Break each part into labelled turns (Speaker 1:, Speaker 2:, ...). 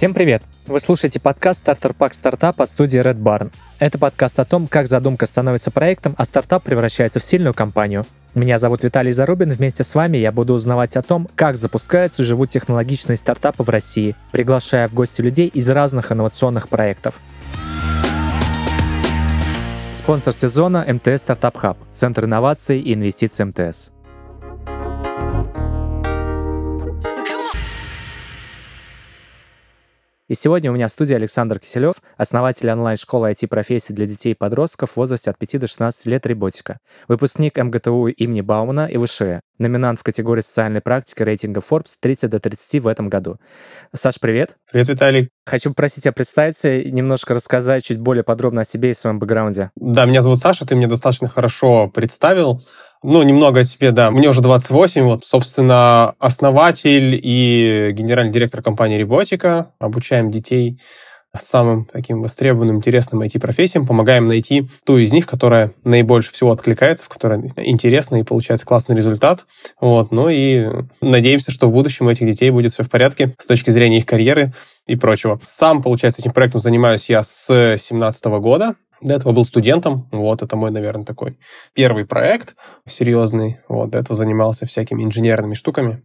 Speaker 1: Всем привет! Вы слушаете подкаст «Стартер Пак Стартап» от студии Red Barn. Это подкаст о том, как задумка становится проектом, а стартап превращается в сильную компанию. Меня зовут Виталий Зарубин, вместе с вами я буду узнавать о том, как запускаются и живут технологичные стартапы в России, приглашая в гости людей из разных инновационных проектов. Спонсор сезона – МТС Стартап Хаб, Центр инноваций и инвестиций МТС. И сегодня у меня в студии Александр Киселев, основатель онлайн-школы IT-профессий для детей и подростков в возрасте от 5 до 16 лет «Роботика», выпускник МГТУ имени Баумана и ВШЭ, номинант в категории социальной практики рейтинга Forbes 30 до 30 в этом году. Саш, привет.
Speaker 2: Привет, Виталий.
Speaker 1: Хочу попросить тебя представиться и немножко рассказать чуть более подробно о себе и своем бэкграунде.
Speaker 2: Да, меня зовут Саша, ты меня достаточно хорошо представил. Ну, немного о себе, да. Мне уже 28, вот, собственно, основатель и генеральный директор компании Роботика. Обучаем детей самым таким востребованным, интересным IT-профессиям, помогаем найти ту из них, которая наибольше всего откликается, в которой интересно и получается классный результат. Вот. Ну и надеемся, что в будущем у этих детей будет все в порядке с точки зрения их карьеры и прочего. Сам, получается, этим проектом занимаюсь я с 2017 года. До этого был студентом, вот, это мой, наверное, такой первый проект серьезный, вот, до этого занимался всякими инженерными штуками,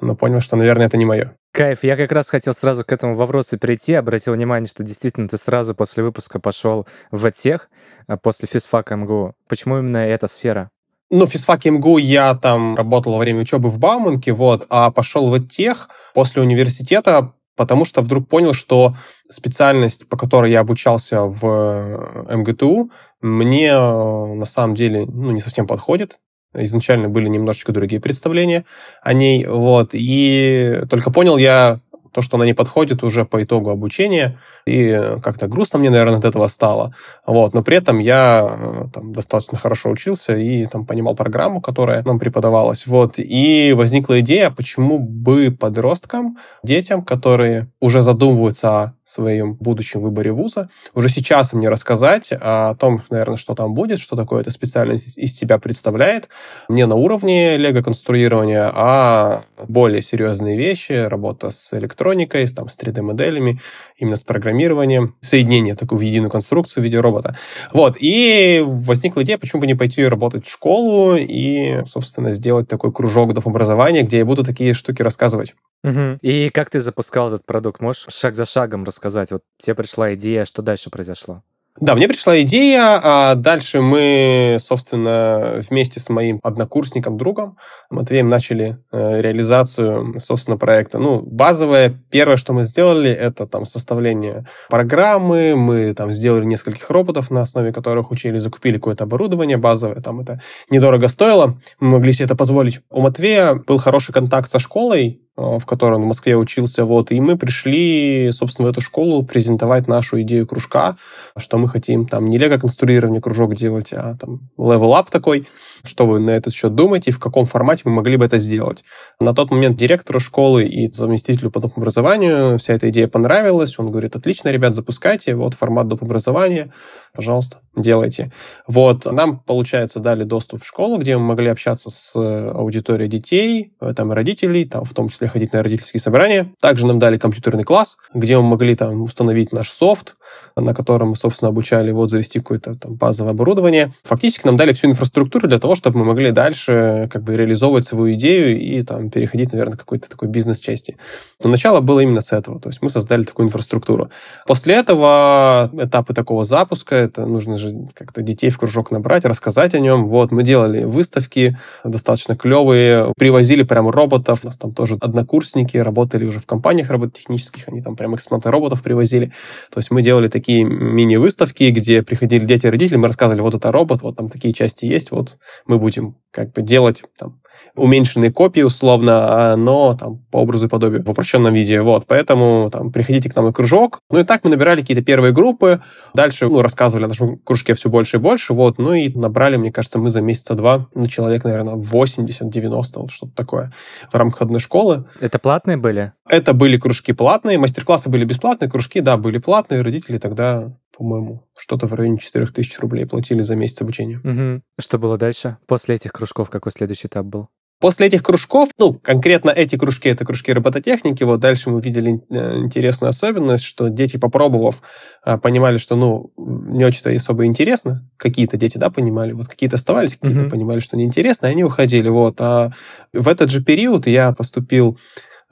Speaker 2: но понял, что, наверное, это не мое.
Speaker 1: Кайф, я как раз хотел сразу к этому вопросу перейти, обратил внимание, что действительно ты сразу после выпуска пошел в тех, а после физфака МГУ. Почему именно эта сфера?
Speaker 2: Ну, физфак МГУ я там работал во время учебы в Бауманке, вот, а пошел в тех после университета, потому что вдруг понял, что специальность, по которой я обучался в э, МГТУ, мне э, на самом деле ну, не совсем подходит. Изначально были немножечко другие представления о ней, вот, и только понял я то, что она не подходит уже по итогу обучения, и как-то грустно мне, наверное, от этого стало. Вот. Но при этом я э, там, достаточно хорошо учился и там, понимал программу, которая нам преподавалась. Вот. И возникла идея, почему бы подросткам, детям, которые уже задумываются о своем будущем выборе вуза, уже сейчас мне рассказать о том, наверное, что там будет, что такое эта специальность из себя представляет, не на уровне лего-конструирования, а более серьезные вещи, работа с электроникой, там, с 3D-моделями, именно с программированием, соединение такой в единую конструкцию в виде робота. Вот, и возникла идея, почему бы не пойти работать в школу и, собственно, сделать такой кружок доп. образования, где я буду такие штуки рассказывать.
Speaker 1: Угу. И как ты запускал этот продукт? Можешь шаг за шагом рассказать? Вот тебе пришла идея, что дальше произошло?
Speaker 2: Да, мне пришла идея, а дальше мы, собственно, вместе с моим однокурсником, другом Матвеем начали э, реализацию, собственно, проекта. Ну, базовое, первое, что мы сделали, это там составление программы, мы там сделали нескольких роботов, на основе которых учили, закупили какое-то оборудование базовое, там это недорого стоило, мы могли себе это позволить. У Матвея был хороший контакт со школой, в которой он в Москве учился, вот, и мы пришли, собственно, в эту школу презентовать нашу идею кружка, что мы хотим там не лего-конструирование кружок делать, а там level-up такой, что вы на этот счет думаете, и в каком формате мы могли бы это сделать. На тот момент директору школы и заместителю по доп. образованию вся эта идея понравилась, он говорит, отлично, ребят, запускайте, вот формат доп. образования, пожалуйста, делайте. Вот, нам, получается, дали доступ в школу, где мы могли общаться с аудиторией детей, там, родителей, там, в том числе ходить на родительские собрания. Также нам дали компьютерный класс, где мы могли там установить наш софт, на котором мы, собственно, обучали вот завести какое-то там базовое оборудование. Фактически нам дали всю инфраструктуру для того, чтобы мы могли дальше как бы реализовывать свою идею и там переходить, наверное, к какой-то такой бизнес-части. Но начало было именно с этого, то есть мы создали такую инфраструктуру. После этого этапы такого запуска, это нужно же как-то детей в кружок набрать, рассказать о нем. Вот, мы делали выставки достаточно клевые, привозили прям роботов, у нас там тоже однокурсники работали уже в компаниях робототехнических, они там прям экспонаты роботов привозили. То есть мы делали такие мини-выставки, где приходили дети и родители, мы рассказывали, вот это робот, вот там такие части есть, вот мы будем как бы делать там уменьшенные копии условно, а, но там по образу и подобию в упрощенном виде. Вот, поэтому там приходите к нам на кружок. Ну и так мы набирали какие-то первые группы. Дальше ну, рассказывали о нашем кружке все больше и больше. Вот, ну и набрали, мне кажется, мы за месяца два на человек, наверное, 80-90, вот что-то такое в рамках одной школы.
Speaker 1: Это платные были?
Speaker 2: Это были кружки платные, мастер-классы были бесплатные, кружки, да, были платные. Родители тогда по-моему, что-то в районе 4000 рублей платили за месяц обучения.
Speaker 1: Угу. Что было дальше? После этих кружков какой следующий этап был?
Speaker 2: После этих кружков, ну, конкретно эти кружки, это кружки робототехники, вот дальше мы видели э, интересную особенность, что дети, попробовав, э, понимали, что, ну, не очень-то особо интересно. Какие-то дети, да, понимали, вот какие-то оставались, какие-то mm-hmm. понимали, что неинтересно, и они уходили, вот. А в этот же период я поступил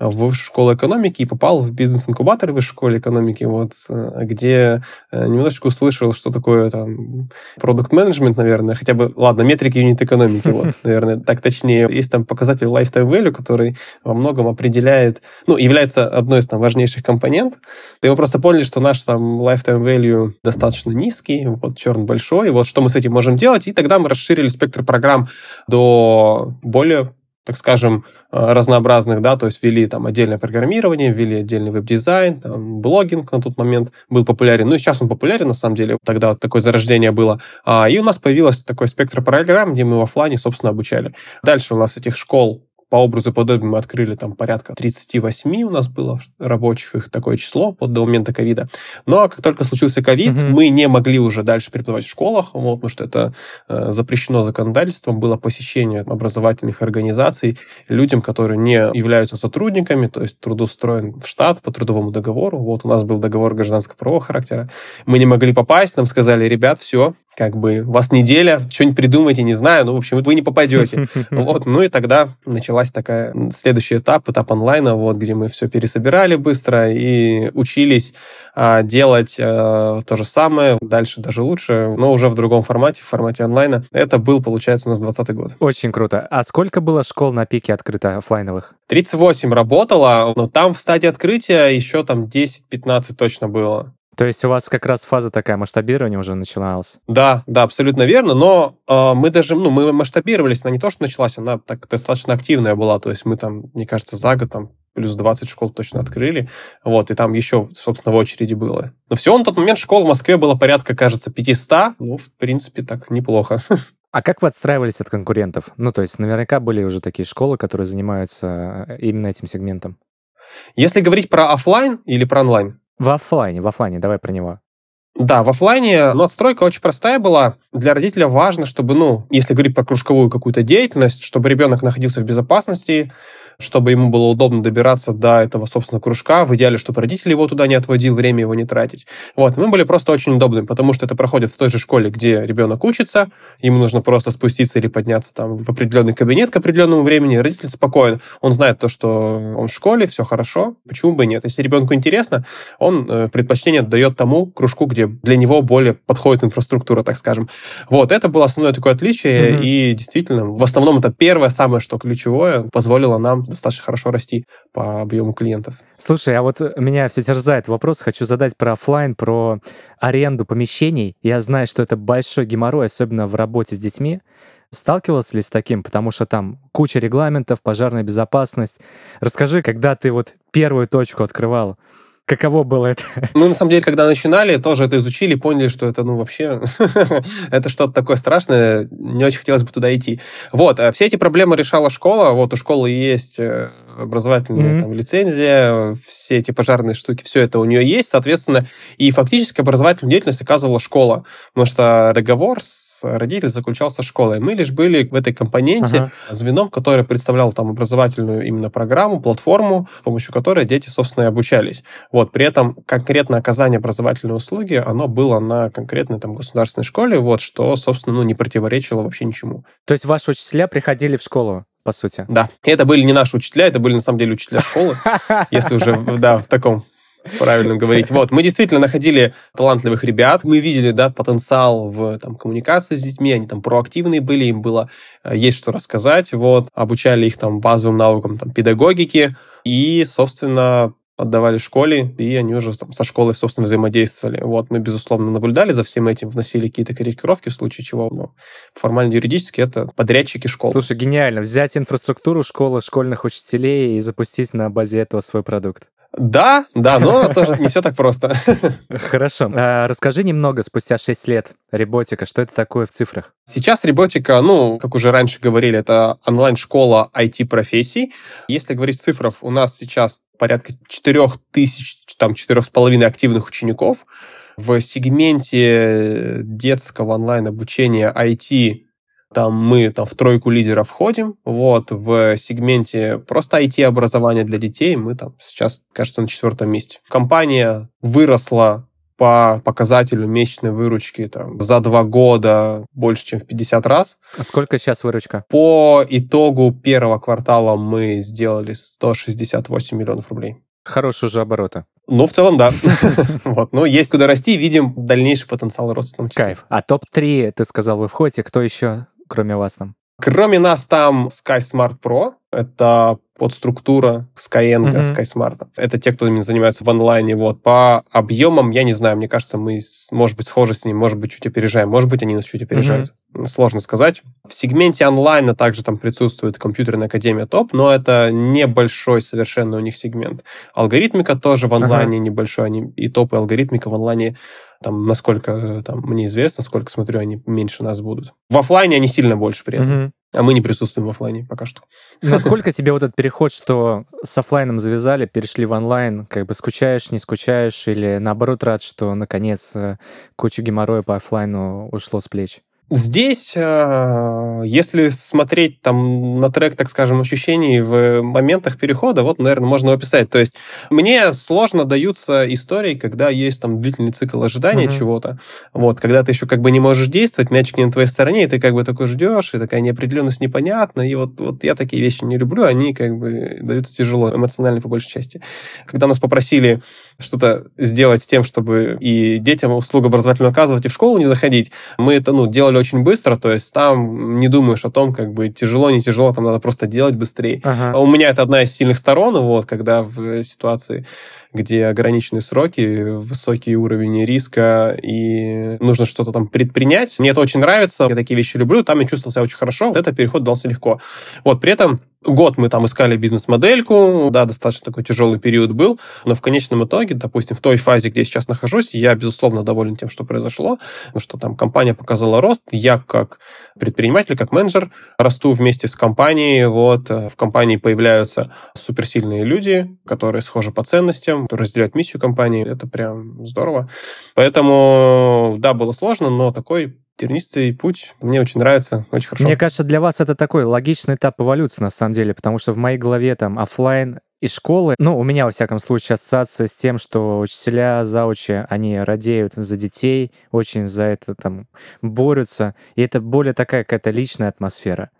Speaker 2: в высшую школу экономики и попал в бизнес-инкубатор в высшей школе экономики, вот, э, где э, немножечко услышал, что такое там продукт менеджмент наверное, хотя бы, ладно, метрики юнит экономики, вот, наверное, так точнее. Есть там показатель lifetime value, который во многом определяет, ну, является одной из там важнейших компонент. И мы просто поняли, что наш там lifetime value достаточно низкий, вот, черн большой, вот, что мы с этим можем делать, и тогда мы расширили спектр программ до более так скажем, э, разнообразных, да, то есть ввели там отдельное программирование, ввели отдельный веб-дизайн, там, блогинг на тот момент был популярен, ну и сейчас он популярен, на самом деле, тогда вот такое зарождение было, а, и у нас появилось такой спектр программ, где мы в офлайне, собственно, обучали. Дальше у нас этих школ по образу подобию мы открыли там порядка 38 у нас было рабочих, их такое число под до момента ковида. Но как только случился ковид, mm-hmm. мы не могли уже дальше преподавать в школах, вот, потому что это э, запрещено законодательством, было посещение образовательных организаций людям, которые не являются сотрудниками, то есть трудоустроен в штат по трудовому договору. Вот у нас был договор гражданского правового характера. Мы не могли попасть, нам сказали, ребят, все, как бы, у вас неделя, что-нибудь придумайте, не знаю, ну, в общем, вы не попадете. Вот, ну и тогда началась такая следующий этап, этап онлайна, вот, где мы все пересобирали быстро и учились а, делать а, то же самое, дальше даже лучше, но уже в другом формате, в формате онлайна. Это был, получается, у нас 20 год.
Speaker 1: Очень круто. А сколько было школ на пике открыто офлайновых?
Speaker 2: 38 работало, но там в стадии открытия еще там 10-15 точно было.
Speaker 1: То есть у вас как раз фаза такая масштабирования уже начиналась?
Speaker 2: Да, да, абсолютно верно, но э, мы даже, ну, мы масштабировались, она не то, что началась, она так достаточно активная была, то есть мы там, мне кажется, за год там плюс 20 школ точно открыли, вот, и там еще, собственно, в очереди было. Но всего на тот момент школ в Москве было порядка, кажется, 500, ну, в принципе, так неплохо.
Speaker 1: А как вы отстраивались от конкурентов? Ну, то есть наверняка были уже такие школы, которые занимаются э, именно этим сегментом.
Speaker 2: Если говорить про офлайн или про онлайн?
Speaker 1: В офлайне, в офлайне, давай про него.
Speaker 2: Да, в офлайне отстройка очень простая была. Для родителя важно, чтобы, ну, если говорить про кружковую какую-то деятельность, чтобы ребенок находился в безопасности, чтобы ему было удобно добираться до этого, собственно, кружка. В идеале, чтобы родители его туда не отводил, время его не тратить. Вот, мы были просто очень удобны, потому что это проходит в той же школе, где ребенок учится, ему нужно просто спуститься или подняться там в определенный кабинет к определенному времени. Родитель спокоен, он знает то, что он в школе, все хорошо, почему бы нет. Если ребенку интересно, он э, предпочтение дает тому кружку, где для него более подходит инфраструктура, так скажем. Вот, это было основное такое отличие, mm-hmm. и действительно, в основном это первое самое, что ключевое, позволило нам достаточно хорошо расти по объему клиентов.
Speaker 1: Слушай, а вот меня все терзает вопрос, хочу задать про офлайн, про аренду помещений. Я знаю, что это большой геморрой, особенно в работе с детьми. Сталкивался ли с таким? Потому что там куча регламентов, пожарная безопасность. Расскажи, когда ты вот первую точку открывал, Каково было это?
Speaker 2: Ну, на самом деле, когда начинали, тоже это изучили, поняли, что это, ну, вообще, это что-то такое страшное, не очень хотелось бы туда идти. Вот, а все эти проблемы решала школа, вот у школы есть э, образовательная mm-hmm. там, лицензия, все эти пожарные штуки, все это у нее есть, соответственно, и фактически образовательную деятельность оказывала школа, потому что договор с родителем заключался школой. Мы лишь были в этой компоненте ага. звеном, которое представлял там образовательную именно программу, платформу, с помощью которой дети, собственно, и обучались. Вот, при этом конкретно оказание образовательной услуги, оно было на конкретной там государственной школе, вот, что, собственно, ну, не противоречило вообще ничему.
Speaker 1: То есть ваши учителя приходили в школу? По сути.
Speaker 2: Да. И это были не наши учителя, это были на самом деле учителя школы, если уже, да, в таком правильно говорить. Вот, мы действительно находили талантливых ребят, мы видели, да, потенциал в там, коммуникации с детьми, они там проактивные были, им было э, есть что рассказать, вот, обучали их там базовым навыкам там, педагогики, и, собственно, отдавали школе, и они уже там, со школой, собственно, взаимодействовали. Вот, мы, безусловно, наблюдали за всем этим, вносили какие-то корректировки в случае чего, но формально юридически это подрядчики школы.
Speaker 1: Слушай, гениально. Взять инфраструктуру школы школьных учителей и запустить на базе этого свой продукт.
Speaker 2: Да, да, но тоже не все так просто.
Speaker 1: Хорошо. А, расскажи немного спустя 6 лет Реботика, что это такое в цифрах?
Speaker 2: Сейчас Реботика, ну, как уже раньше говорили, это онлайн-школа IT-профессий. Если говорить в цифрах, у нас сейчас порядка 4 тысяч, там, 4,5 активных учеников. В сегменте детского онлайн-обучения IT Там мы там, в тройку лидеров входим, вот, в сегменте просто IT-образования для детей мы там сейчас, кажется, на четвертом месте. Компания выросла по показателю месячной выручки там, за два года больше, чем в 50 раз.
Speaker 1: А сколько сейчас выручка?
Speaker 2: По итогу первого квартала мы сделали 168 миллионов рублей.
Speaker 1: Хорошие уже обороты.
Speaker 2: Ну, в целом, да. вот. Но есть куда расти, видим дальнейший потенциал роста в том числе.
Speaker 1: Кайф. А топ-3, ты сказал, вы входите. Кто еще, кроме вас там?
Speaker 2: Кроме нас там Sky Smart Pro. Это подструктура Skyeng, mm-hmm. SkySmart. Это те, кто именно занимается в онлайне. Вот. По объемам, я не знаю, мне кажется, мы, может быть, схожи с ним, может быть, чуть опережаем, может быть, они нас чуть опережают. Mm-hmm. Сложно сказать. В сегменте онлайна также там присутствует компьютерная академия топ, но это небольшой совершенно у них сегмент. Алгоритмика тоже в онлайне uh-huh. небольшой, они и топ, и алгоритмика в онлайне там, насколько там, мне известно, сколько смотрю, они меньше нас будут. В офлайне они сильно больше при этом. Mm-hmm. А мы не присутствуем в офлайне пока что.
Speaker 1: Насколько тебе вот этот переход, что с офлайном завязали, перешли в онлайн, как бы скучаешь, не скучаешь, или наоборот рад, что наконец э, куча геморроя по офлайну ушло с плеч?
Speaker 2: Здесь, э, если смотреть там на трек, так скажем, ощущений в моментах перехода, вот, наверное, можно описать. То есть мне сложно даются истории, когда есть там длительный цикл ожидания mm-hmm. чего-то. Вот, когда ты еще как бы не можешь действовать, мячик не на твоей стороне, и ты как бы такой ждешь, и такая неопределенность непонятна. И вот, вот я такие вещи не люблю, они как бы даются тяжело, эмоционально по большей части. Когда нас попросили что-то сделать с тем, чтобы и детям услугу образовательную оказывать, и в школу не заходить, мы это, ну, делали очень быстро, то есть там не думаешь о том, как бы тяжело, не тяжело, там надо просто делать быстрее. Ага. У меня это одна из сильных сторон, вот, когда в ситуации где ограниченные сроки, высокий уровень риска, и нужно что-то там предпринять. Мне это очень нравится, я такие вещи люблю, там я чувствовал себя очень хорошо, вот этот переход дался легко. Вот, при этом Год мы там искали бизнес-модельку, да, достаточно такой тяжелый период был, но в конечном итоге, допустим, в той фазе, где я сейчас нахожусь, я, безусловно, доволен тем, что произошло, что там компания показала рост, я как предприниматель, как менеджер расту вместе с компанией, вот, в компании появляются суперсильные люди, которые схожи по ценностям, которые разделяют миссию компании, это прям здорово. Поэтому, да, было сложно, но такой тернистый путь. Мне очень нравится, очень хорошо.
Speaker 1: Мне кажется, для вас это такой логичный этап эволюции, на самом деле, потому что в моей голове там офлайн и школы, ну, у меня, во всяком случае, ассоциация с тем, что учителя, заучи, они радеют за детей, очень за это там борются, и это более такая какая-то личная атмосфера,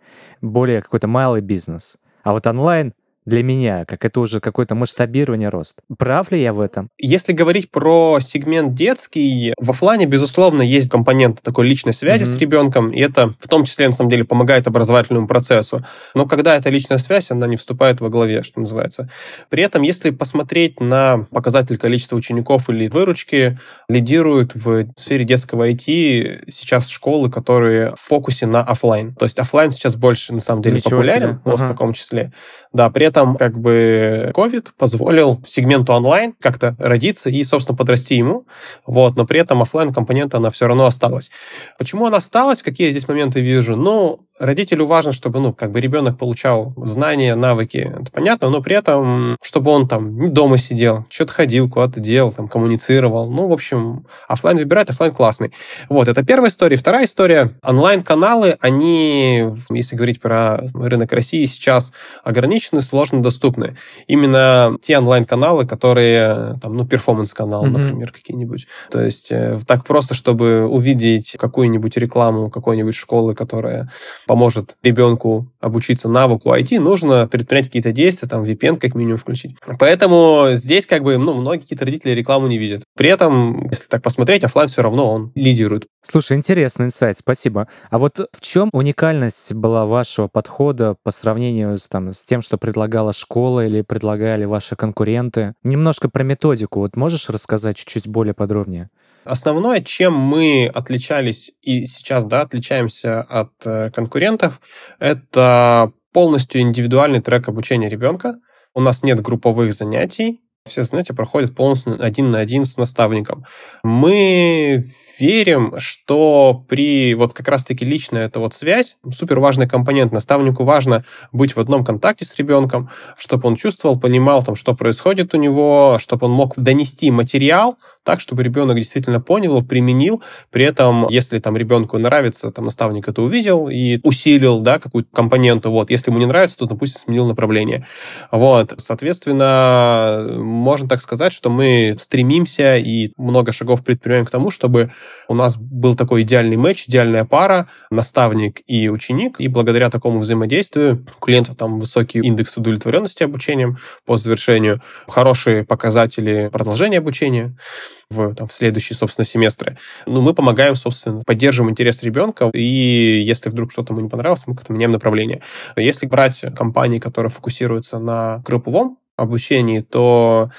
Speaker 1: более какой-то малый бизнес. А вот онлайн для меня, как это уже какое-то масштабирование рост. Прав ли я в этом?
Speaker 2: Если говорить про сегмент детский, в офлайне, безусловно, есть компонент такой личной связи mm-hmm. с ребенком, и это в том числе, на самом деле, помогает образовательному процессу. Но когда эта личная связь, она не вступает во главе, что называется. При этом, если посмотреть на показатель количества учеников или выручки, лидируют в сфере детского IT сейчас школы, которые в фокусе на офлайн. То есть офлайн сейчас больше, на самом деле, Ничего популярен, себе. вот ага. в таком числе. Да, при этом как бы COVID позволил сегменту онлайн как-то родиться и, собственно, подрасти ему, вот, но при этом офлайн компонента она все равно осталась. Почему она осталась? Какие я здесь моменты вижу? Ну, родителю важно, чтобы, ну, как бы ребенок получал знания, навыки, это понятно, но при этом, чтобы он там не дома сидел, что-то ходил, куда-то делал, там, коммуницировал. Ну, в общем, офлайн выбирать, офлайн классный. Вот, это первая история. Вторая история. Онлайн-каналы, они, если говорить про рынок России, сейчас ограничены, сложно доступны. Именно те онлайн-каналы, которые, там, ну, перформанс-канал, mm-hmm. например, какие-нибудь. То есть э, так просто, чтобы увидеть какую-нибудь рекламу какой-нибудь школы, которая поможет ребенку обучиться навыку IT, нужно предпринять какие-то действия, там, VPN как минимум включить. Поэтому здесь как бы, ну, многие какие-то родители рекламу не видят. При этом, если так посмотреть, офлайн все равно он лидирует.
Speaker 1: Слушай, интересный инсайт, спасибо. А вот в чем уникальность была вашего подхода по сравнению с, там, с тем, что предлагала школа или предлагали ваши конкуренты? Немножко про методику. Вот можешь рассказать чуть-чуть более подробнее?
Speaker 2: Основное, чем мы отличались и сейчас да, отличаемся от э, конкурентов, это полностью индивидуальный трек обучения ребенка. У нас нет групповых занятий, все занятия проходят полностью один на один с наставником. Мы верим, что при вот как раз-таки личная эта вот связь, супер важный компонент. Наставнику важно быть в одном контакте с ребенком, чтобы он чувствовал, понимал, там, что происходит у него, чтобы он мог донести материал так, чтобы ребенок действительно понял применил. При этом, если там ребенку нравится, там наставник это увидел и усилил, да, какую-то компоненту, вот. Если ему не нравится, то, допустим, сменил направление. Вот. Соответственно, можно так сказать, что мы стремимся и много шагов предпринимаем к тому, чтобы у нас был такой идеальный матч, идеальная пара, наставник и ученик, и благодаря такому взаимодействию у клиентов там высокий индекс удовлетворенности обучением по завершению, хорошие показатели продолжения обучения в, там, в следующие, собственно, семестры. Ну, мы помогаем, собственно, поддерживаем интерес ребенка, и если вдруг что-то ему не понравилось, мы как-то меняем направление. Если брать компании, которые фокусируются на групповом обучении, то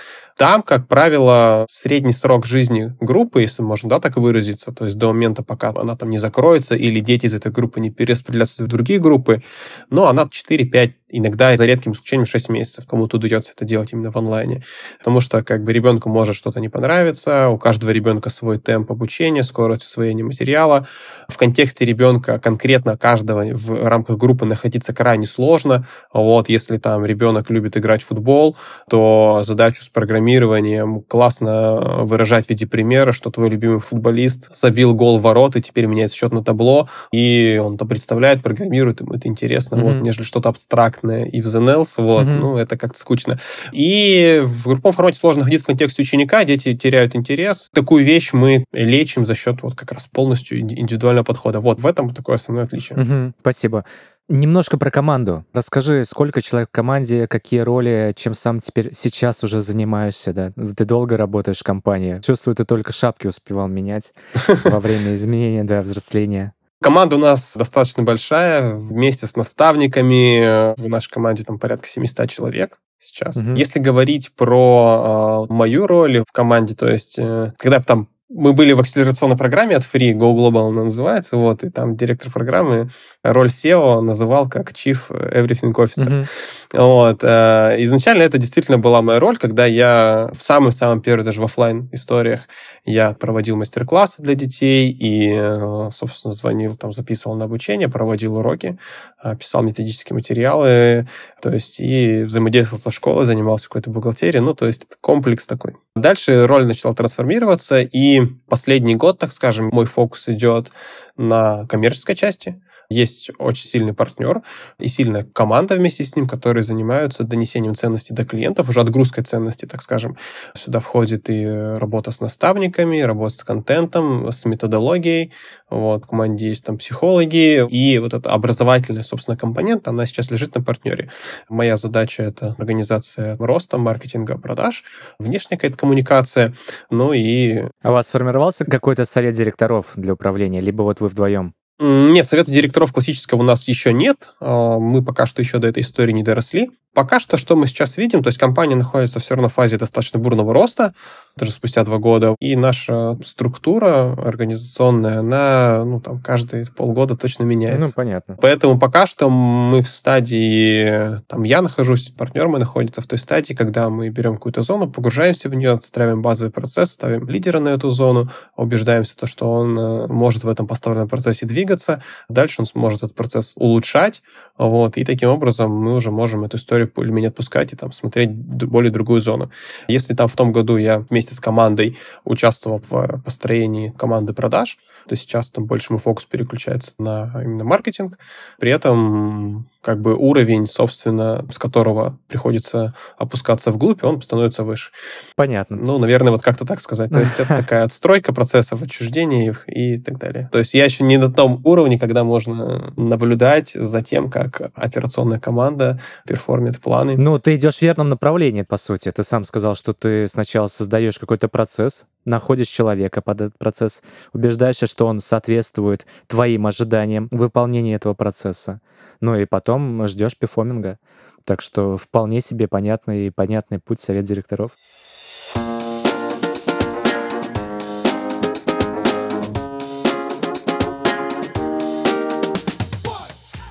Speaker 2: там, как правило, средний срок жизни группы, если можно да, так выразиться, то есть до момента, пока она там не закроется или дети из этой группы не перераспределятся в другие группы, но она 4-5, иногда за редким исключением 6 месяцев. Кому-то удается это делать именно в онлайне. Потому что как бы ребенку может что-то не понравиться, у каждого ребенка свой темп обучения, скорость усвоения материала. В контексте ребенка конкретно каждого в рамках группы находиться крайне сложно. Вот, если там ребенок любит играть в футбол, то задачу с программированием программированием классно выражать в виде примера, что твой любимый футболист забил гол в ворот, и теперь меняется счет на табло, и он то представляет, программирует, ему это интересно, mm-hmm. вот, нежели что-то абстрактное и в else, вот, mm-hmm. ну, это как-то скучно. И в групповом формате сложно находиться в контексте ученика, дети теряют интерес. Такую вещь мы лечим за счет вот как раз полностью индивидуального подхода. Вот в этом такое основное отличие.
Speaker 1: Mm-hmm. Спасибо. Немножко про команду. Расскажи, сколько человек в команде, какие роли, чем сам теперь сейчас уже занимаешься, да? Ты долго работаешь в компании. Чувствую, ты только шапки успевал менять во время изменения, да, взросления.
Speaker 2: Команда у нас достаточно большая. Вместе с наставниками в нашей команде там порядка 700 человек сейчас. Угу. Если говорить про э, мою роль в команде, то есть э, когда там мы были в акселерационной программе от Free, Go Global она называется, вот, и там директор программы роль SEO называл как Chief Everything Officer. Mm-hmm. Вот. Э, изначально это действительно была моя роль, когда я в самом-самом первый даже в офлайн историях я проводил мастер-классы для детей и, э, собственно, звонил, там, записывал на обучение, проводил уроки, э, писал методические материалы, то есть и взаимодействовал со школой, занимался какой-то бухгалтерией, ну, то есть это комплекс такой. Дальше роль начала трансформироваться, и последний год, так скажем, мой фокус идет на коммерческой части, есть очень сильный партнер и сильная команда вместе с ним, которые занимаются донесением ценностей до клиентов, уже отгрузкой ценностей, так скажем. Сюда входит и работа с наставниками, работа с контентом, с методологией. Вот, в команде есть там психологи. И вот эта образовательная, собственно, компонент, она сейчас лежит на партнере. Моя задача — это организация роста, маркетинга, продаж, внешняя какая-то коммуникация, ну и...
Speaker 1: А у вас сформировался какой-то совет директоров для управления, либо вот вы вдвоем?
Speaker 2: Нет, совета директоров классического у нас еще нет. А, мы пока что еще до этой истории не доросли. Пока что, что мы сейчас видим, то есть компания находится все равно в фазе достаточно бурного роста, даже спустя два года, и наша структура организационная, она, ну, там, каждые полгода точно меняется.
Speaker 1: Ну, понятно.
Speaker 2: Поэтому пока что мы в стадии, там, я нахожусь, партнер мой находится в той стадии, когда мы берем какую-то зону, погружаемся в нее, отстраиваем базовый процесс, ставим лидера на эту зону, убеждаемся, то, что он э, может в этом поставленном процессе двигаться, дальше он сможет этот процесс улучшать, вот, и таким образом мы уже можем эту историю историю более-менее отпускать и там смотреть более другую зону. Если там в том году я вместе с командой участвовал в построении команды продаж, то сейчас там больше мы фокус переключается на именно маркетинг. При этом как бы уровень, собственно, с которого приходится опускаться вглубь, он становится выше.
Speaker 1: Понятно.
Speaker 2: Ну, наверное, вот как-то так сказать. То есть это такая отстройка процессов, отчуждения их и так далее. То есть я еще не на том уровне, когда можно наблюдать за тем, как операционная команда перформит планы.
Speaker 1: Ну, ты идешь в верном направлении, по сути. Ты сам сказал, что ты сначала создаешь какой-то процесс, находишь человека под этот процесс, убеждаешься, что он соответствует твоим ожиданиям выполнения этого процесса. Ну и потом ждешь перформинга. Так что вполне себе понятный и понятный путь совет директоров.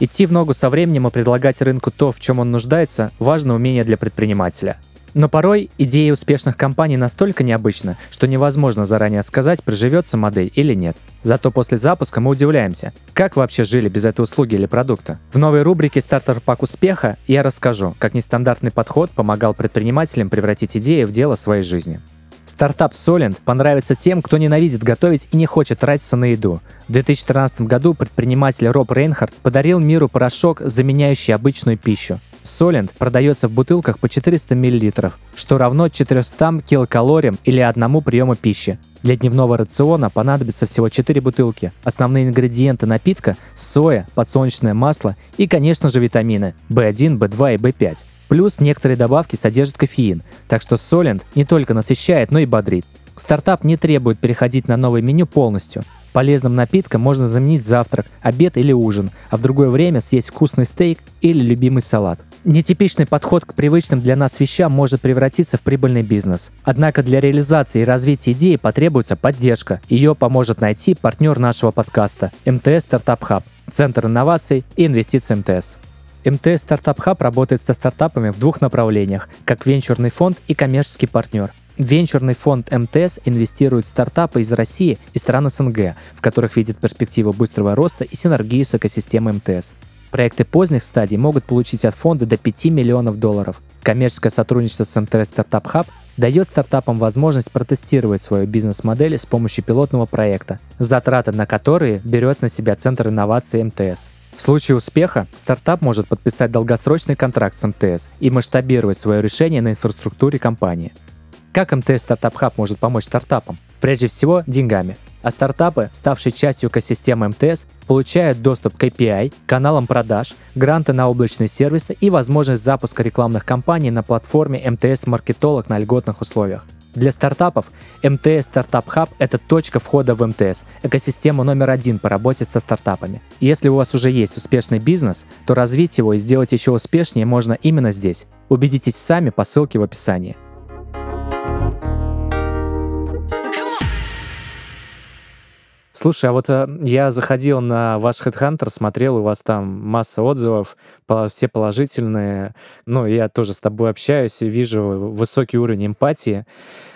Speaker 1: Идти в ногу со временем и предлагать рынку то, в чем он нуждается, важно умение для предпринимателя. Но порой идея успешных компаний настолько необычна, что невозможно заранее сказать, приживется модель или нет. Зато после запуска мы удивляемся, как вообще жили без этой услуги или продукта. В новой рубрике «Стартер пак успеха» я расскажу, как нестандартный подход помогал предпринимателям превратить идеи в дело своей жизни. Стартап Solent понравится тем, кто ненавидит готовить и не хочет тратиться на еду. В 2013 году предприниматель Роб Рейнхард подарил миру порошок, заменяющий обычную пищу. Солент продается в бутылках по 400 мл, что равно 400 килокалориям или одному приему пищи. Для дневного рациона понадобится всего 4 бутылки. Основные ингредиенты напитка – соя, подсолнечное масло и, конечно же, витамины B1, B2 и B5. Плюс некоторые добавки содержат кофеин, так что Солент не только насыщает, но и бодрит. Стартап не требует переходить на новое меню полностью. Полезным напитком можно заменить завтрак, обед или ужин, а в другое время съесть вкусный стейк или любимый салат. Нетипичный подход к привычным для нас вещам может превратиться в прибыльный бизнес. Однако для реализации и развития идеи потребуется поддержка. Ее поможет найти партнер нашего подкаста – МТС Стартап Хаб, Центр инноваций и инвестиций МТС. МТС Стартап Хаб работает со стартапами в двух направлениях, как венчурный фонд и коммерческий партнер. Венчурный фонд МТС инвестирует в стартапы из России и стран СНГ, в которых видит перспективу быстрого роста и синергию с экосистемой МТС. Проекты поздних стадий могут получить от фонда до 5 миллионов долларов. Коммерческое сотрудничество с МТС Startup Hub дает стартапам возможность протестировать свою бизнес-модель с помощью пилотного проекта, затраты на которые берет на себя Центр инноваций МТС. В случае успеха стартап может подписать долгосрочный контракт с МТС и масштабировать свое решение на инфраструктуре компании. Как МТС Стартап Хаб может помочь стартапам? Прежде всего, деньгами. А стартапы, ставшие частью экосистемы МТС, получают доступ к API, каналам продаж, гранты на облачные сервисы и возможность запуска рекламных кампаний на платформе МТС Маркетолог на льготных условиях. Для стартапов МТС Стартап Хаб – это точка входа в МТС, экосистему номер один по работе со стартапами. Если у вас уже есть успешный бизнес, то развить его и сделать еще успешнее можно именно здесь. Убедитесь сами по ссылке в описании. Слушай, а вот э, я заходил на ваш HeadHunter, смотрел, у вас там масса отзывов, все положительные. Ну, я тоже с тобой общаюсь и вижу высокий уровень эмпатии.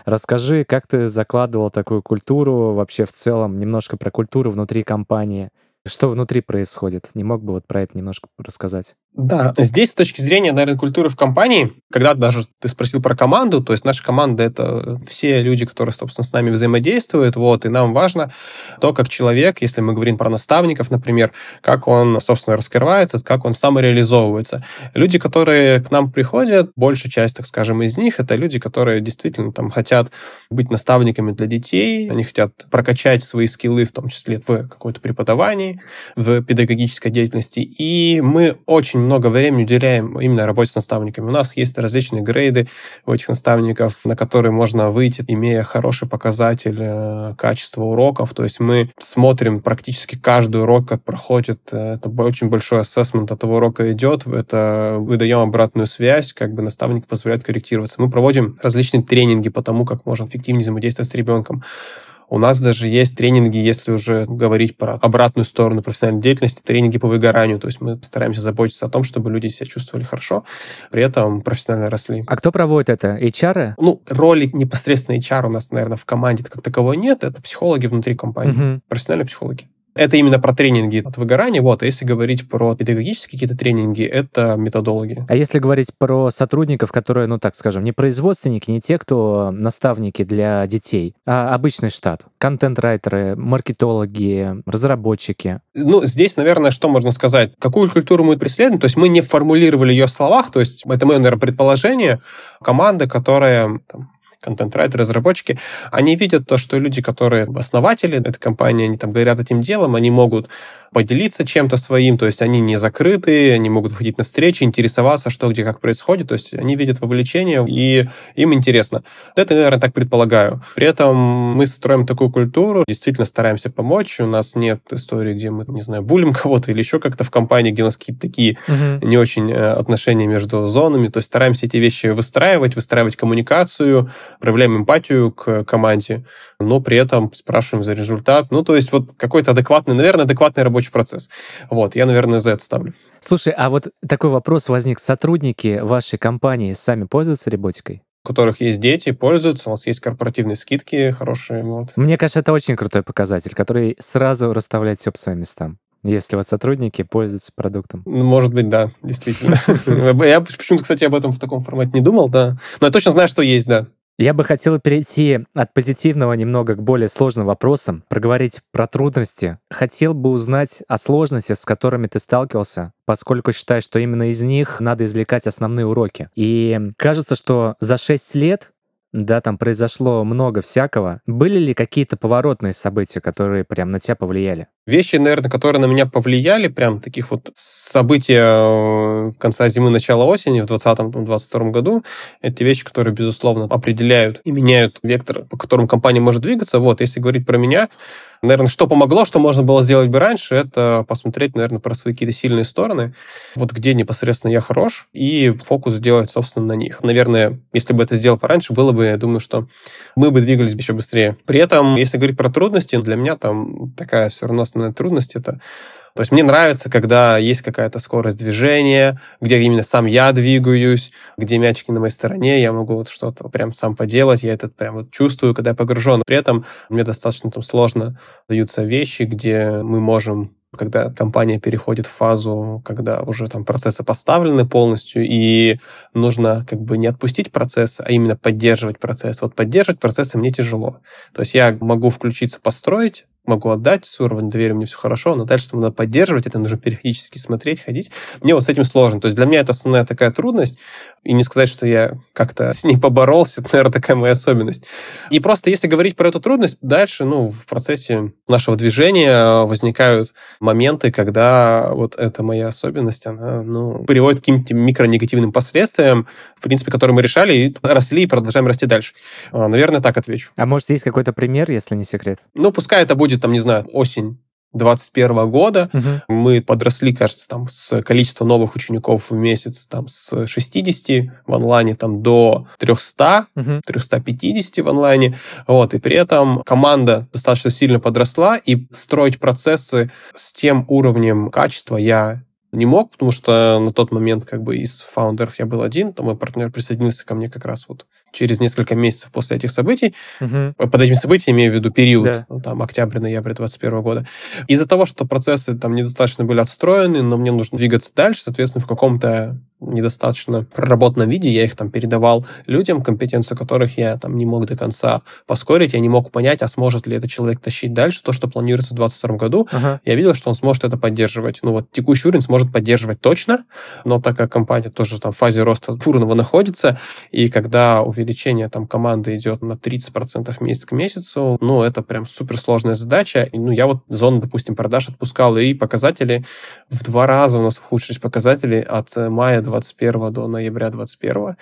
Speaker 1: Расскажи, как ты закладывал такую культуру, вообще в целом, немножко про культуру внутри компании. Что внутри происходит? Не мог бы вот про это немножко рассказать?
Speaker 2: Да, здесь с точки зрения, наверное, культуры в компании, когда даже ты спросил про команду, то есть наша команда — это все люди, которые, собственно, с нами взаимодействуют, вот, и нам важно то, как человек, если мы говорим про наставников, например, как он, собственно, раскрывается, как он самореализовывается. Люди, которые к нам приходят, большая часть, так скажем, из них, это люди, которые действительно там хотят быть наставниками для детей, они хотят прокачать свои скиллы, в том числе в какое-то преподавании, в педагогической деятельности, и мы очень много времени уделяем именно работе с наставниками. У нас есть различные грейды у этих наставников, на которые можно выйти, имея хороший показатель э, качества уроков. То есть мы смотрим практически каждый урок, как проходит. Это очень большой ассессмент от того урока идет. Это выдаем обратную связь, как бы наставник позволяет корректироваться. Мы проводим различные тренинги по тому, как можно эффективнее взаимодействовать с ребенком. У нас даже есть тренинги, если уже говорить про обратную сторону профессиональной деятельности, тренинги по выгоранию. То есть мы стараемся заботиться о том, чтобы люди себя чувствовали хорошо, при этом профессионально росли.
Speaker 1: А кто проводит это? HR?
Speaker 2: Ну, роли непосредственно HR у нас, наверное, в команде как таковой нет. Это психологи внутри компании, угу. профессиональные психологи. Это именно про тренинги от выгорания. Вот, а если говорить про педагогические какие-то тренинги, это методологи.
Speaker 1: А если говорить про сотрудников, которые, ну так скажем, не производственники, не те, кто наставники для детей, а обычный штат, контент-райтеры, маркетологи, разработчики.
Speaker 2: Ну, здесь, наверное, что можно сказать? Какую культуру мы преследуем? То есть мы не формулировали ее в словах, то есть это мое, наверное, предположение. Команда, которая там, контент-райтеры, разработчики, они видят то, что люди, которые основатели этой компании, они там говорят этим делом, они могут поделиться чем-то своим, то есть они не закрыты, они могут выходить на встречи, интересоваться, что где как происходит, то есть они видят вовлечение, и им интересно. Это, наверное, так предполагаю. При этом мы строим такую культуру, действительно стараемся помочь, у нас нет истории, где мы, не знаю, булим кого-то или еще как-то в компании, где у нас какие-то такие uh-huh. не очень э, отношения между зонами, то есть стараемся эти вещи выстраивать, выстраивать коммуникацию, проявляем эмпатию к команде, но при этом спрашиваем за результат. Ну, то есть вот какой-то адекватный, наверное, адекватный рабочий рабочий процесс. Вот, я, наверное, за это ставлю.
Speaker 1: Слушай, а вот такой вопрос возник. Сотрудники вашей компании сами пользуются роботикой?
Speaker 2: у которых есть дети, пользуются, у нас есть корпоративные скидки хорошие. Вот.
Speaker 1: Мне кажется, это очень крутой показатель, который сразу расставляет все по своим местам. Если вот сотрудники пользуются продуктом.
Speaker 2: Ну, может быть, да, действительно. Я почему-то, кстати, об этом в таком формате не думал, да. Но я точно знаю, что есть, да.
Speaker 1: Я бы хотел перейти от позитивного немного к более сложным вопросам, проговорить про трудности. Хотел бы узнать о сложностях, с которыми ты сталкивался, поскольку считаю, что именно из них надо извлекать основные уроки. И кажется, что за 6 лет да, там произошло много всякого. Были ли какие-то поворотные события, которые прям на тебя повлияли?
Speaker 2: Вещи, наверное, которые на меня повлияли, прям таких вот события э, в конце зимы, начала осени в 2020-2022 году, это вещи, которые, безусловно, определяют и меняют вектор, по которому компания может двигаться. Вот, если говорить про меня, Наверное, что помогло, что можно было сделать бы раньше, это посмотреть, наверное, про свои какие-то сильные стороны, вот где непосредственно я хорош, и фокус сделать, собственно, на них. Наверное, если бы это сделал пораньше, было бы, я думаю, что мы бы двигались еще быстрее. При этом, если говорить про трудности, для меня там такая все равно основная трудность — это то есть мне нравится, когда есть какая-то скорость движения, где именно сам я двигаюсь, где мячики на моей стороне, я могу вот что-то прям сам поделать, я это прям вот чувствую, когда я погружен. При этом мне достаточно там сложно даются вещи, где мы можем когда компания переходит в фазу, когда уже там процессы поставлены полностью, и нужно как бы не отпустить процесс, а именно поддерживать процесс. Вот поддерживать процессы мне тяжело. То есть я могу включиться, построить, могу отдать с уровня доверия, мне все хорошо, но дальше надо поддерживать, это нужно периодически смотреть, ходить. Мне вот с этим сложно. То есть для меня это основная такая трудность, и не сказать, что я как-то с ней поборолся, это, наверное, такая моя особенность. И просто если говорить про эту трудность, дальше, ну, в процессе нашего движения возникают моменты, когда вот эта моя особенность, она, ну, приводит к каким-то микронегативным последствиям, в принципе, которые мы решали, и росли, и продолжаем расти дальше. А, наверное, так отвечу.
Speaker 1: А может, есть какой-то пример, если не секрет?
Speaker 2: Ну, пускай это будет будет, там, не знаю, осень 2021 года. Угу. Мы подросли, кажется, там с количества новых учеников в месяц там с 60 в онлайне там до 300, угу. 350 в онлайне. Вот, и при этом команда достаточно сильно подросла, и строить процессы с тем уровнем качества я не мог, потому что на тот момент как бы из фаундеров я был один, то мой партнер присоединился ко мне как раз вот через несколько месяцев после этих событий. Угу. Под этими событиями имею в виду период, да. ну, там, октябрь-ноябрь 2021 года. Из-за того, что процессы там недостаточно были отстроены, но мне нужно двигаться дальше, соответственно, в каком-то недостаточно проработанном виде, я их там передавал людям, компетенцию которых я там не мог до конца поскорить, я не мог понять, а сможет ли этот человек тащить дальше то, что планируется в 2022 году. Ага. Я видел, что он сможет это поддерживать. Ну вот текущий уровень сможет поддерживать точно, но так как компания тоже там в фазе роста бурного находится, и когда увеличение там команды идет на 30% месяц к месяцу, ну это прям суперсложная задача. И, ну я вот зону, допустим, продаж отпускал, и показатели в два раза у нас ухудшились показатели от мая 21 до ноября 21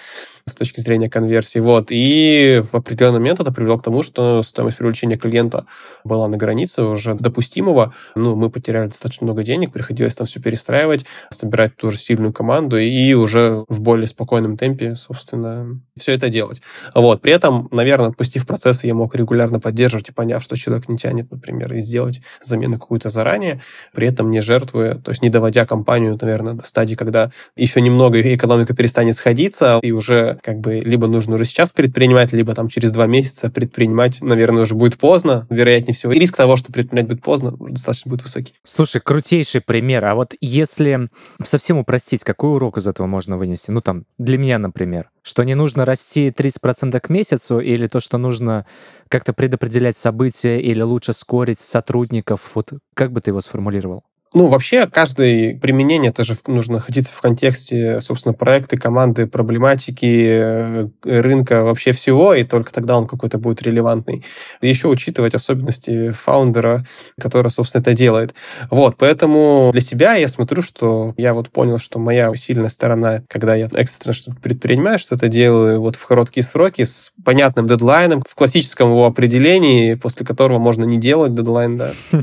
Speaker 2: с точки зрения конверсии. Вот. И в определенный момент это привело к тому, что стоимость привлечения клиента была на границе уже допустимого. Ну, мы потеряли достаточно много денег, приходилось там все перестраивать, собирать тоже сильную команду и уже в более спокойном темпе, собственно, все это делать. Вот. При этом, наверное, отпустив процессы, я мог регулярно поддерживать и поняв, что человек не тянет, например, и сделать замену какую-то заранее, при этом не жертвуя, то есть не доводя компанию, наверное, до стадии, когда еще немного экономика перестанет сходиться, и уже как бы либо нужно уже сейчас предпринимать, либо там через два месяца предпринимать, наверное, уже будет поздно, вероятнее всего. И риск того, что предпринять будет поздно, достаточно будет высокий.
Speaker 1: Слушай, крутейший пример. А вот если совсем упростить, какой урок из этого можно вынести? Ну, там, для меня, например, что не нужно расти 30% к месяцу, или то, что нужно как-то предопределять события, или лучше скорить сотрудников. Вот как бы ты его сформулировал?
Speaker 2: Ну, вообще, каждое применение тоже нужно находиться в контексте, собственно, проекта, команды, проблематики, э, рынка, вообще всего, и только тогда он какой-то будет релевантный. И еще учитывать особенности фаундера, который, собственно, это делает. Вот, поэтому для себя я смотрю, что я вот понял, что моя сильная сторона, когда я экстренно что-то предпринимаю, что-то делаю вот в короткие сроки с понятным дедлайном, в классическом его определении, после которого можно не делать дедлайн, да.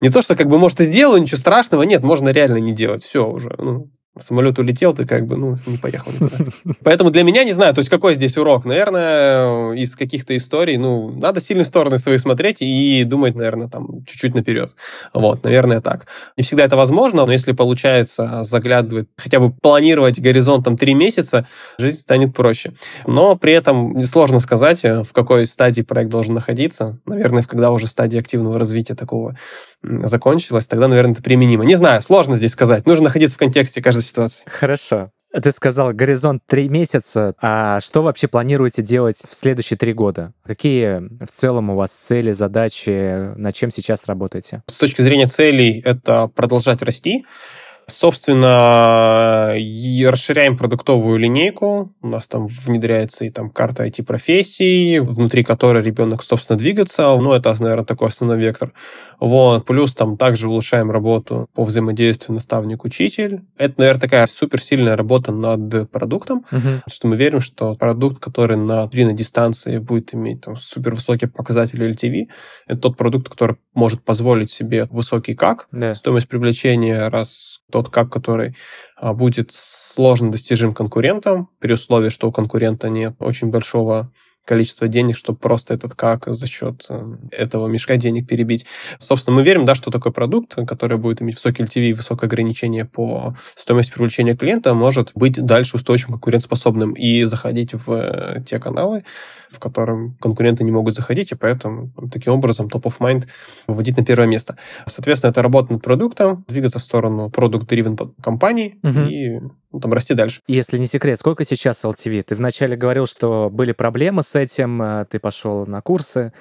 Speaker 2: Не то, что как бы, может, и сделаю, ничего страшного, нет, можно реально не делать, все уже. Ну, самолет улетел, ты как бы, ну, не поехал никуда. Поэтому для меня, не знаю, то есть какой здесь урок? Наверное, из каких-то историй, ну, надо сильные стороны свои смотреть и думать, наверное, там, чуть-чуть наперед. Вот, наверное, так. Не всегда это возможно, но если получается заглядывать, хотя бы планировать горизонт там три месяца, жизнь станет проще. Но при этом сложно сказать, э, в какой стадии проект должен находиться. Наверное, когда уже стадия активного развития такого закончилась, тогда, наверное, это применимо. Не знаю, сложно здесь сказать. Нужно находиться в контексте каждой ситуации.
Speaker 1: Хорошо. Ты сказал горизонт три месяца. А что вообще планируете делать в следующие три года? Какие в целом у вас цели, задачи, над чем сейчас работаете?
Speaker 2: С точки зрения целей, это продолжать расти. Собственно, расширяем продуктовую линейку. У нас там внедряется и там карта IT-профессий, внутри которой ребенок, собственно, двигаться. Ну, это, наверное, такой основной вектор. Вот. Плюс там также улучшаем работу по взаимодействию наставник-учитель. Это, наверное, такая суперсильная работа над продуктом, uh-huh. что мы верим, что продукт, который на длинной дистанции будет иметь там супервысокие показатели LTV, это тот продукт, который может позволить себе высокий как, yeah. стоимость привлечения раз тот как, который а, будет сложно достижим конкурентам, при условии, что у конкурента нет очень большого количество денег, чтобы просто этот как за счет э, этого мешка денег перебить. Собственно, мы верим, да, что такой продукт, который будет иметь высокий LTV и высокое ограничение по стоимости привлечения клиента, может быть дальше устойчивым конкурентоспособным и заходить в э, те каналы, в котором конкуренты не могут заходить, и поэтому таким образом top of mind выводить на первое место. Соответственно, это работа над продуктом, двигаться в сторону продукт-driven компаний угу. и ну, там расти дальше.
Speaker 1: Если не секрет, сколько сейчас LTV? Ты вначале говорил, что были проблемы с этим, э, ты пошел на курсы.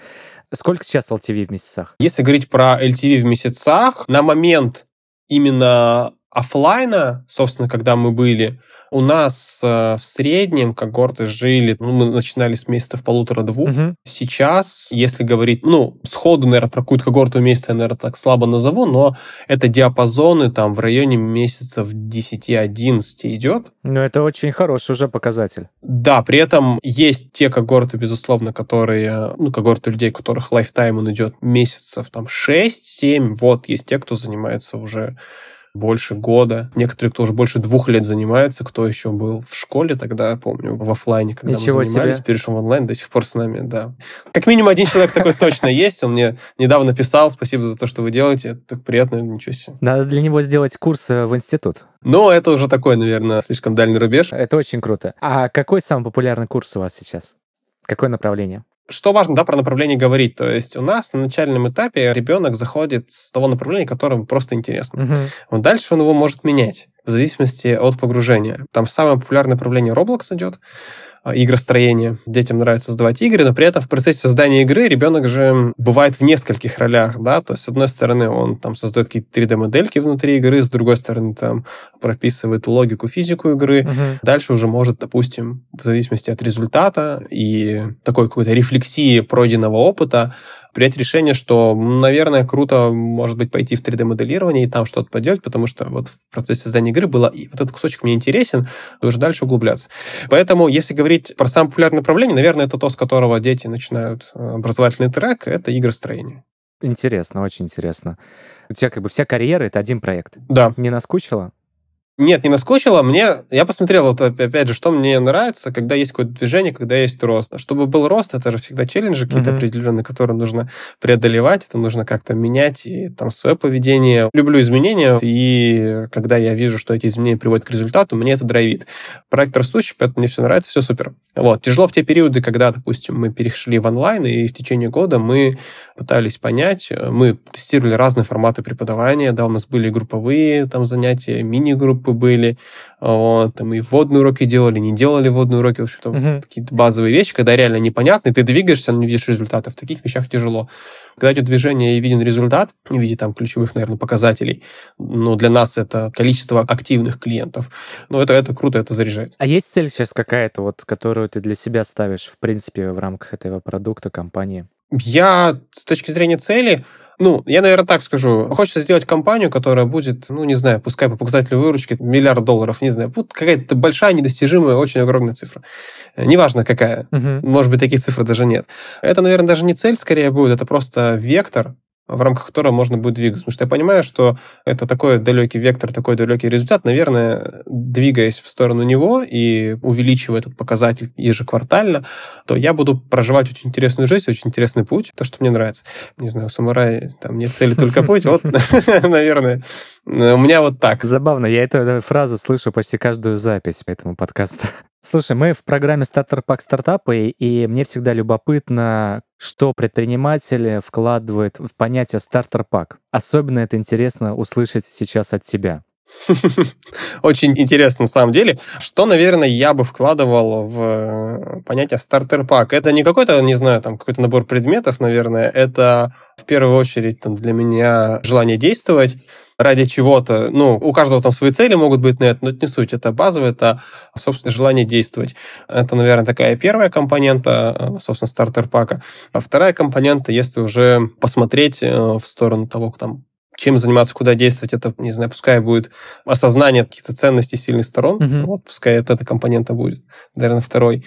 Speaker 1: Сколько сейчас LTV в месяцах?
Speaker 2: Если говорить про LTV в месяцах, на момент именно офлайна, собственно, когда мы были, у нас э, в среднем когорты жили, ну, мы начинали с месяцев полутора-двух. Угу. Сейчас, если говорить, ну, сходу, наверное, про какую-то когорту месяца, я, наверное, так слабо назову, но это диапазоны там в районе месяцев 10-11 идет.
Speaker 1: Ну, это очень хороший уже показатель.
Speaker 2: Да, при этом есть те когорты, безусловно, которые, ну, когорты людей, у которых лайфтайм он идет месяцев там 6-7, вот, есть те, кто занимается уже больше года. Некоторые, кто уже больше двух лет занимается, кто еще был в школе тогда, помню, в офлайне, когда Ничего мы занимались, себе. перешел в онлайн, до сих пор с нами, да. Как минимум один человек такой точно есть, он мне недавно писал, спасибо за то, что вы делаете, это так приятно, ничего себе.
Speaker 1: Надо для него сделать курс э, в институт.
Speaker 2: Но это уже такой, наверное, слишком дальний рубеж.
Speaker 1: Это очень круто. А какой самый популярный курс у вас сейчас? Какое направление?
Speaker 2: Что важно, да, про направление говорить. То есть у нас на начальном этапе ребенок заходит с того направления, которое просто интересно. Угу. Вот дальше он его может менять в зависимости от погружения. Там самое популярное направление Roblox идет. А, игростроение. Детям нравится создавать игры, но при этом в процессе создания игры ребенок же бывает в нескольких ролях, да, то есть с одной стороны он там создает какие-то 3D-модельки внутри игры, с другой стороны там прописывает логику, физику игры, uh-huh. дальше уже может, допустим, в зависимости от результата и такой какой-то рефлексии пройденного опыта принять решение, что, наверное, круто, может быть, пойти в 3D-моделирование и там что-то поделать, потому что вот в процессе создания игры было, и вот этот кусочек мне интересен, и уже дальше углубляться. Поэтому, если говорить про самое популярное направление, наверное, это то, с которого дети начинают э, образовательный трек, это игростроение.
Speaker 1: Интересно, очень интересно. У тебя как бы вся карьера — это один проект.
Speaker 2: Да.
Speaker 1: Не наскучило?
Speaker 2: Нет, не наскучило. Мне, я посмотрел, вот, опять же, что мне нравится, когда есть какое-то движение, когда есть рост. Чтобы был рост, это же всегда челленджи какие-то mm-hmm. определенные, которые нужно преодолевать, это нужно как-то менять и там свое поведение. Люблю изменения, и когда я вижу, что эти изменения приводят к результату, мне это драйвит. Проект растущий, поэтому мне все нравится, все супер. Вот. Тяжело в те периоды, когда, допустим, мы перешли в онлайн, и в течение года мы пытались понять, мы тестировали разные форматы преподавания, да, у нас были групповые там занятия, мини-группы, группы были, вот, там и вводные уроки делали, не делали вводные уроки, в общем-то, uh-huh. какие-то базовые вещи, когда реально непонятно, и ты двигаешься, но не видишь результатов. В таких вещах тяжело. Когда идет движение и виден результат, в виде там ключевых, наверное, показателей, ну, для нас это количество активных клиентов, ну, это, это круто, это заряжает.
Speaker 1: А есть цель сейчас какая-то, вот, которую ты для себя ставишь, в принципе, в рамках этого продукта, компании?
Speaker 2: Я с точки зрения цели, ну, я, наверное, так скажу. Хочется сделать компанию, которая будет, ну, не знаю, пускай по показателю выручки миллиард долларов, не знаю, вот какая-то большая, недостижимая, очень огромная цифра. Неважно какая. Uh-huh. Может быть, таких цифр даже нет. Это, наверное, даже не цель скорее будет, это просто вектор, в рамках которого можно будет двигаться. Потому что я понимаю, что это такой далекий вектор, такой далекий результат. Наверное, двигаясь в сторону него и увеличивая этот показатель ежеквартально, то я буду проживать очень интересную жизнь, очень интересный путь, то, что мне нравится. Не знаю, у самурая там нет цели, только путь. Вот, наверное, у меня вот так.
Speaker 1: Забавно, я эту фразу слышу почти каждую запись по этому подкасту. Слушай, мы в программе «Стартер Пак Стартапы», и мне всегда любопытно, что предприниматели вкладывают в понятие «стартер пак». Особенно это интересно услышать сейчас от тебя.
Speaker 2: Очень интересно на самом деле. Что, наверное, я бы вкладывал в э, понятие стартер-пак? Это не какой-то, не знаю, там какой-то набор предметов, наверное. Это в первую очередь там, для меня желание действовать ради чего-то. Ну, у каждого там свои цели могут быть на это, но это не суть. Это базовое, это, собственно, желание действовать. Это, наверное, такая первая компонента, э, собственно, стартер-пака. А вторая компонента, если уже посмотреть э, в сторону того, там, чем заниматься, куда действовать, это, не знаю, пускай будет осознание каких-то ценностей сильных сторон, mm-hmm. вот, пускай это эта компонента будет, наверное, второй,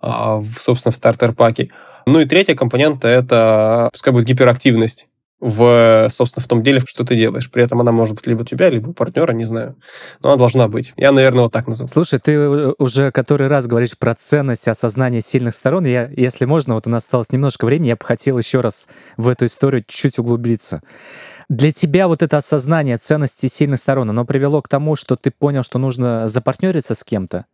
Speaker 2: а, собственно, в стартер-паке. Ну и третья компонента — это, пускай будет гиперактивность в, собственно, в том деле, что ты делаешь. При этом она может быть либо у тебя, либо у партнера, не знаю. Но она должна быть. Я, наверное, вот так назову.
Speaker 1: Слушай, ты уже который раз говоришь про ценность осознания сильных сторон. Я, если можно, вот у нас осталось немножко времени, я бы хотел еще раз в эту историю чуть-чуть углубиться. Для тебя вот это осознание ценности сильных сторон, оно привело к тому, что ты понял, что нужно запартнериться с кем-то?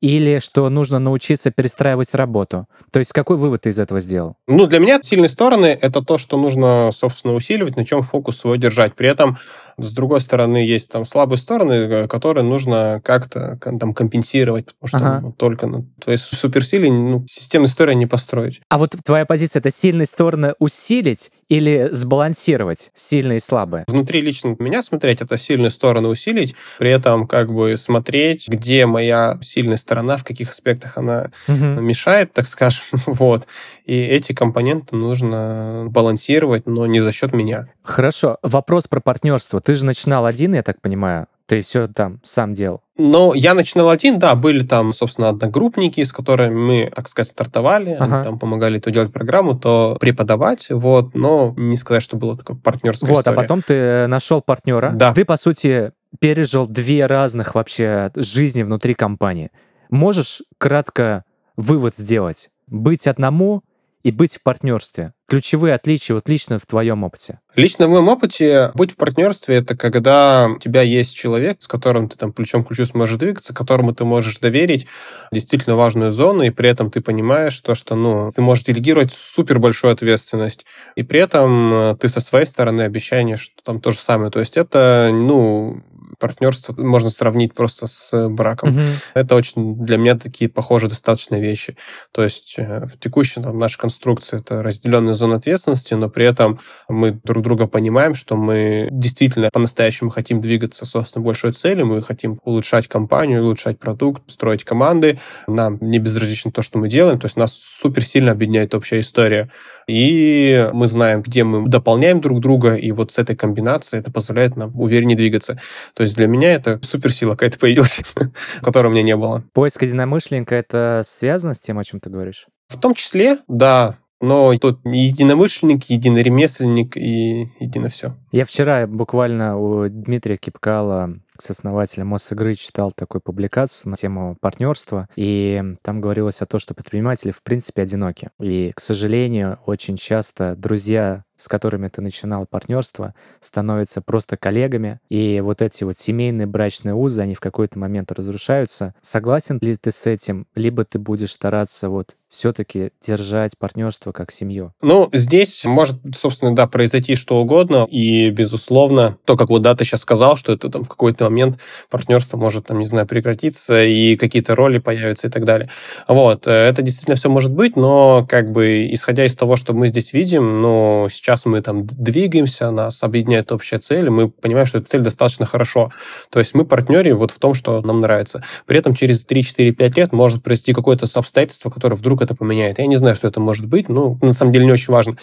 Speaker 1: Или что нужно научиться перестраивать работу? То есть какой вывод ты из этого сделал?
Speaker 2: Ну, для меня сильные стороны — это то, что нужно, собственно, усиливать, на чем фокус свой держать. При этом с другой стороны, есть там слабые стороны, э, которые нужно как-то там компенсировать, потому что ага. только на твоей суперсиле ну, системную историю не построить.
Speaker 1: А вот твоя позиция — это сильные стороны усилить или сбалансировать сильные и слабые?
Speaker 2: Внутри лично меня смотреть — это сильные стороны усилить, при этом как бы смотреть, где моя сильная сторона, в каких аспектах она угу. мешает, так скажем, вот. И эти компоненты нужно балансировать, но не за счет меня.
Speaker 1: Хорошо. Вопрос про партнерство. Ты же начинал один, я так понимаю. Ты все там сам делал.
Speaker 2: Но я начинал один, да, были там, собственно, одногруппники, с которыми мы, так сказать, стартовали, ага. они там помогали то делать программу, то преподавать, вот, но не сказать, что было такое партнерское
Speaker 1: Вот,
Speaker 2: история.
Speaker 1: а потом ты нашел партнера.
Speaker 2: Да.
Speaker 1: Ты, по сути, пережил две разных вообще жизни внутри компании. Можешь кратко вывод сделать? Быть одному и быть в партнерстве? Ключевые отличия вот лично в твоем опыте?
Speaker 2: Лично в моем опыте быть в партнерстве — это когда у тебя есть человек, с которым ты там плечом к плечу сможешь двигаться, которому ты можешь доверить действительно важную зону, и при этом ты понимаешь то, что ну, ты можешь делегировать супер большую ответственность, и при этом э, ты со своей стороны обещание, что там то же самое. То есть это, ну, партнерство можно сравнить просто с браком. Угу. Это очень для меня такие похожие достаточно вещи. То есть э, в текущей там, нашей конструкции это разделенная зона ответственности, но при этом мы друг друга понимаем, что мы действительно по-настоящему хотим двигаться, собственно, большой цели, мы хотим улучшать компанию, улучшать продукт, строить команды. Нам не безразлично то, что мы делаем, то есть нас супер сильно объединяет общая история. И мы знаем, где мы дополняем друг друга, и вот с этой комбинацией это позволяет нам увереннее двигаться. То есть для меня это суперсила какая-то появилась, которой у меня не было.
Speaker 1: Поиск единомышленника — это связано с тем, о чем ты говоришь?
Speaker 2: В том числе, да, но тут единомышленник, единоремесленник и едино все.
Speaker 1: Я вчера буквально у Дмитрия Кипкала с основателем Мосигры читал такую публикацию на тему партнерства, и там говорилось о том, что предприниматели в принципе одиноки. И, к сожалению, очень часто друзья с которыми ты начинал партнерство, становятся просто коллегами, и вот эти вот семейные брачные узы, они в какой-то момент разрушаются. Согласен ли ты с этим? Либо ты будешь стараться вот все-таки держать партнерство как семью?
Speaker 2: Ну, здесь может, собственно, да, произойти что угодно, и, безусловно, то, как вот да, ты сейчас сказал, что это там в какой-то момент партнерство может, там, не знаю, прекратиться, и какие-то роли появятся и так далее. Вот, э, это действительно все может быть, но, как бы, исходя из того, что мы здесь видим, ну, сейчас мы там двигаемся, нас объединяет общая цель, и мы понимаем, что эта цель достаточно хорошо. То есть мы партнеры вот в том, что нам нравится. При этом через 3-4-5 лет может произойти какое-то обстоятельство, которое вдруг это поменяет. Я не знаю, что это может быть, но на самом деле не очень важно.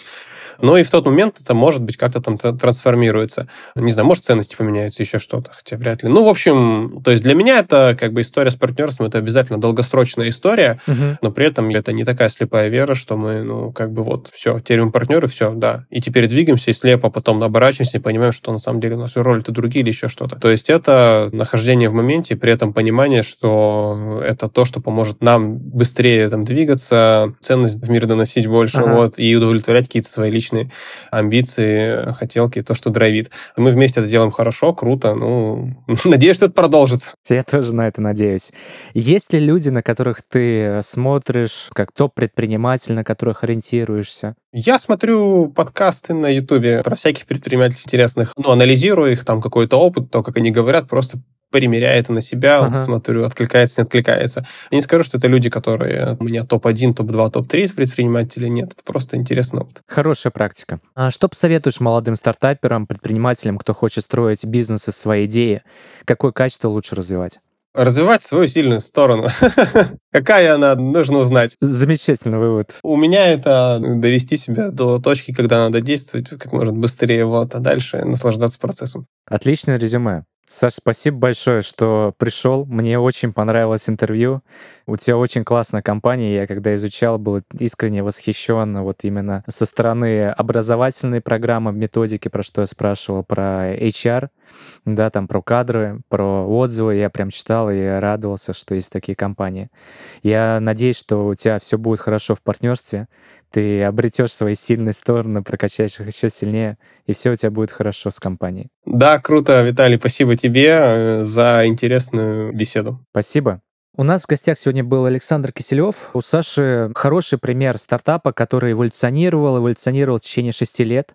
Speaker 2: Но и в тот момент это, может быть, как-то там трансформируется. Не знаю, может, ценности поменяются, еще что-то, хотя вряд ли. Ну, в общем, то есть для меня это как бы история с партнерством, это обязательно долгосрочная история, угу. но при этом это не такая слепая вера, что мы, ну, как бы вот, все, мы партнеры, все, да. И теперь двигаемся, и слепо потом оборачиваемся и понимаем, что на самом деле наши роли-то другие или еще что-то. То есть это нахождение в моменте, при этом понимание, что это то, что поможет нам быстрее там двигаться, ценность в мир доносить больше, ага. вот, и удовлетворять какие-то свои личные амбиции, хотелки, то, что драйвит. Мы вместе это делаем хорошо, круто, ну, надеюсь, что это продолжится.
Speaker 1: Я тоже на это надеюсь. Есть ли люди, на которых ты смотришь, как топ-предприниматель, на которых ориентируешься?
Speaker 2: Я смотрю подкасты на Ютубе про всяких предпринимателей интересных, ну, анализирую их, там какой-то опыт, то, как они говорят, просто примеряю это на себя, ага. смотрю, откликается, не откликается. Я не скажу, что это люди, которые у меня топ-1, топ-2, топ-3 предприниматели. Нет, это просто интересный опыт.
Speaker 1: Хорошая практика. А что посоветуешь молодым стартаперам, предпринимателям, кто хочет строить бизнес из своей идеи? Какое качество лучше развивать?
Speaker 2: развивать свою сильную сторону. Какая она, нужно узнать.
Speaker 1: Замечательный вывод.
Speaker 2: У меня это довести себя до точки, когда надо действовать как можно быстрее, вот, а дальше наслаждаться процессом.
Speaker 1: Отличное резюме. Саш, спасибо большое, что пришел. Мне очень понравилось интервью. У тебя очень классная компания. Я когда изучал, был искренне восхищен вот именно со стороны образовательной программы, методики, про что я спрашивал, про HR, да, там про кадры, про отзывы. Я прям читал и радовался, что есть такие компании. Я надеюсь, что у тебя все будет хорошо в партнерстве. Ты обретешь свои сильные стороны, прокачаешь их еще сильнее, и все у тебя будет хорошо с компанией.
Speaker 2: Да, круто, Виталий, спасибо тебе э, за интересную беседу.
Speaker 1: Спасибо. У нас в гостях сегодня был Александр Киселев. У Саши хороший пример стартапа, который эволюционировал, эволюционировал в течение шести лет.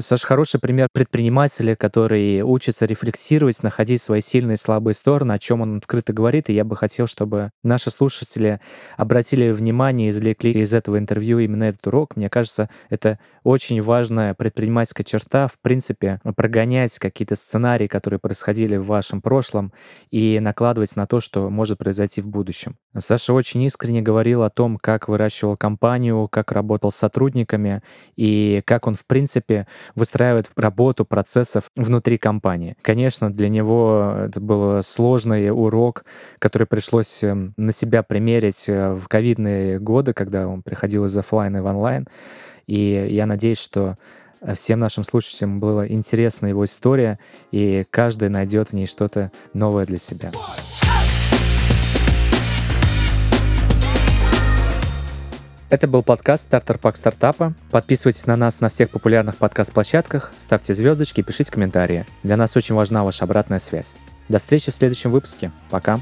Speaker 1: Саша хороший пример предпринимателя, который учится рефлексировать, находить свои сильные и слабые стороны, о чем он открыто говорит. И я бы хотел, чтобы наши слушатели обратили внимание, извлекли из этого интервью именно этот урок. Мне кажется, это очень важная предпринимательская черта, в принципе, прогонять какие-то сценарии, которые происходили в вашем прошлом, и накладывать на то, что может произойти в будущем. Саша очень искренне говорил о том, как выращивал компанию, как работал с сотрудниками, и как он, в принципе, выстраивает работу процессов внутри компании. Конечно, для него это был сложный урок, который пришлось эм, на себя примерить э, в ковидные годы, когда он приходил из офлайна в онлайн. И я надеюсь, что э, всем нашим слушателям была интересна его история, и каждый найдет в ней что-то новое для себя. Это был подкаст «Стартер Пак Стартапа». Подписывайтесь на нас на всех популярных подкаст-площадках, ставьте звездочки и пишите комментарии. Для нас очень важна ваша обратная связь. До встречи в следующем выпуске. Пока.